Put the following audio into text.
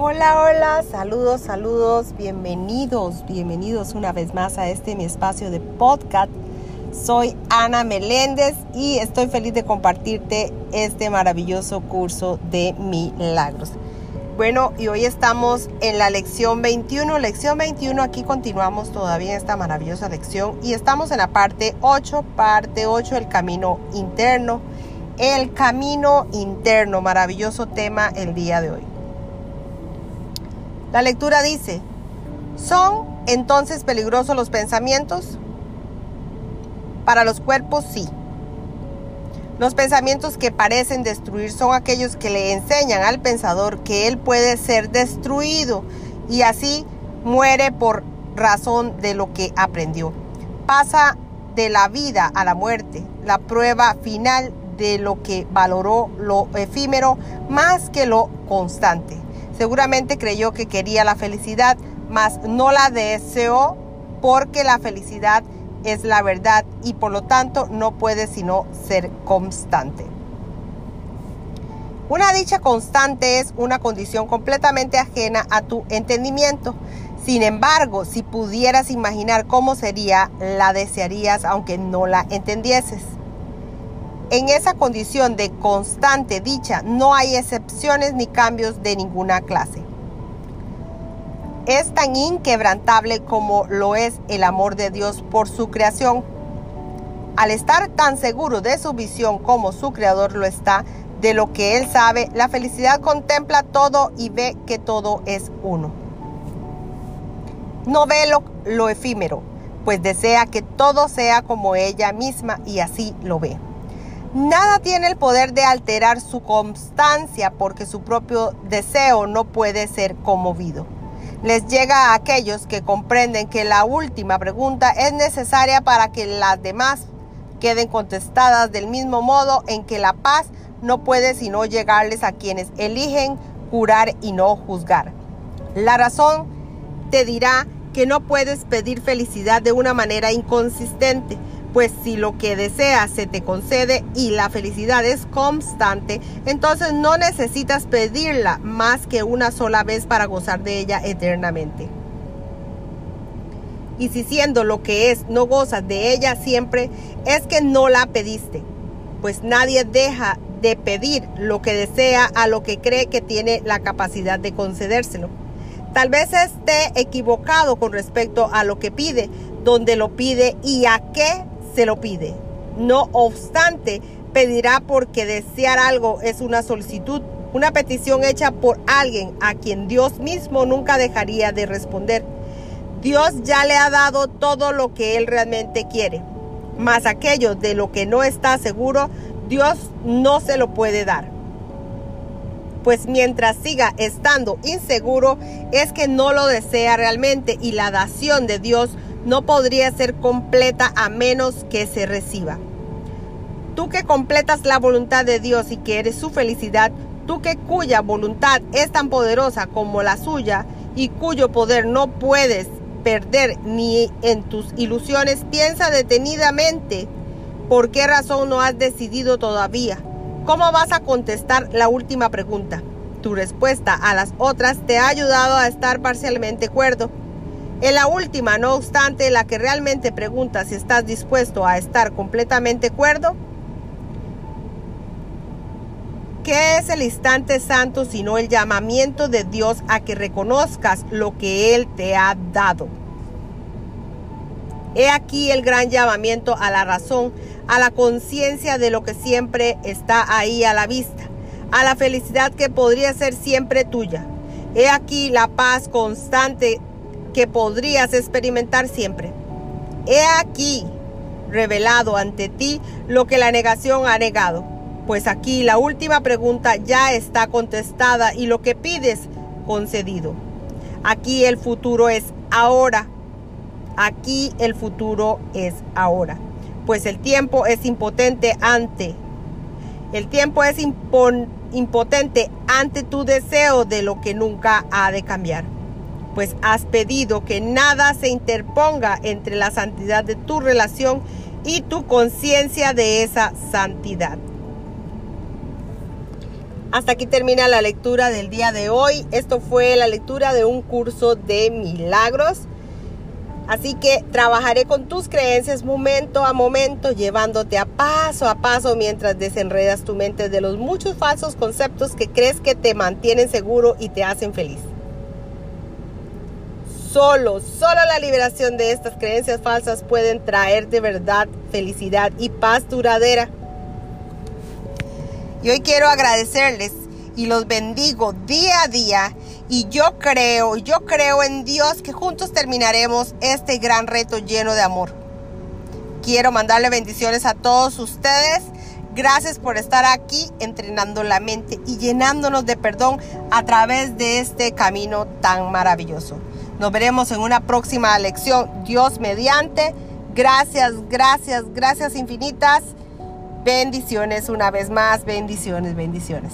Hola, hola, saludos, saludos, bienvenidos, bienvenidos una vez más a este mi espacio de podcast. Soy Ana Meléndez y estoy feliz de compartirte este maravilloso curso de milagros. Bueno, y hoy estamos en la lección 21. Lección 21, aquí continuamos todavía esta maravillosa lección y estamos en la parte 8, parte 8, el camino interno. El camino interno, maravilloso tema el día de hoy. La lectura dice, ¿son entonces peligrosos los pensamientos? Para los cuerpos sí. Los pensamientos que parecen destruir son aquellos que le enseñan al pensador que él puede ser destruido y así muere por razón de lo que aprendió. Pasa de la vida a la muerte, la prueba final de lo que valoró lo efímero más que lo constante. Seguramente creyó que quería la felicidad, mas no la deseó porque la felicidad es la verdad y por lo tanto no puede sino ser constante. Una dicha constante es una condición completamente ajena a tu entendimiento. Sin embargo, si pudieras imaginar cómo sería, la desearías aunque no la entendieses. En esa condición de constante dicha no hay excepciones ni cambios de ninguna clase. Es tan inquebrantable como lo es el amor de Dios por su creación. Al estar tan seguro de su visión como su creador lo está, de lo que él sabe, la felicidad contempla todo y ve que todo es uno. No ve lo, lo efímero, pues desea que todo sea como ella misma y así lo ve. Nada tiene el poder de alterar su constancia porque su propio deseo no puede ser conmovido. Les llega a aquellos que comprenden que la última pregunta es necesaria para que las demás queden contestadas del mismo modo en que la paz no puede sino llegarles a quienes eligen curar y no juzgar. La razón te dirá que no puedes pedir felicidad de una manera inconsistente pues si lo que deseas se te concede y la felicidad es constante, entonces no necesitas pedirla más que una sola vez para gozar de ella eternamente. Y si siendo lo que es no gozas de ella siempre, es que no la pediste, pues nadie deja de pedir lo que desea a lo que cree que tiene la capacidad de concedérselo. Tal vez esté equivocado con respecto a lo que pide, donde lo pide y a qué se lo pide. No obstante, pedirá porque desear algo es una solicitud, una petición hecha por alguien a quien Dios mismo nunca dejaría de responder. Dios ya le ha dado todo lo que él realmente quiere, mas aquello de lo que no está seguro, Dios no se lo puede dar. Pues mientras siga estando inseguro, es que no lo desea realmente y la dación de Dios no podría ser completa a menos que se reciba. Tú que completas la voluntad de Dios y que eres su felicidad, tú que cuya voluntad es tan poderosa como la suya y cuyo poder no puedes perder ni en tus ilusiones, piensa detenidamente por qué razón no has decidido todavía. ¿Cómo vas a contestar la última pregunta? Tu respuesta a las otras te ha ayudado a estar parcialmente cuerdo en la última, no obstante, la que realmente pregunta si estás dispuesto a estar completamente cuerdo, ¿qué es el instante santo sino el llamamiento de Dios a que reconozcas lo que Él te ha dado? He aquí el gran llamamiento a la razón, a la conciencia de lo que siempre está ahí a la vista, a la felicidad que podría ser siempre tuya. He aquí la paz constante que podrías experimentar siempre. He aquí revelado ante ti lo que la negación ha negado. Pues aquí la última pregunta ya está contestada y lo que pides concedido. Aquí el futuro es ahora. Aquí el futuro es ahora. Pues el tiempo es impotente ante. El tiempo es impotente ante tu deseo de lo que nunca ha de cambiar pues has pedido que nada se interponga entre la santidad de tu relación y tu conciencia de esa santidad. Hasta aquí termina la lectura del día de hoy. Esto fue la lectura de un curso de milagros. Así que trabajaré con tus creencias momento a momento, llevándote a paso a paso mientras desenredas tu mente de los muchos falsos conceptos que crees que te mantienen seguro y te hacen feliz. Solo, solo la liberación de estas creencias falsas pueden traer de verdad felicidad y paz duradera. Y hoy quiero agradecerles y los bendigo día a día. Y yo creo, yo creo en Dios que juntos terminaremos este gran reto lleno de amor. Quiero mandarle bendiciones a todos ustedes. Gracias por estar aquí entrenando la mente y llenándonos de perdón a través de este camino tan maravilloso. Nos veremos en una próxima lección. Dios mediante. Gracias, gracias, gracias infinitas. Bendiciones una vez más, bendiciones, bendiciones.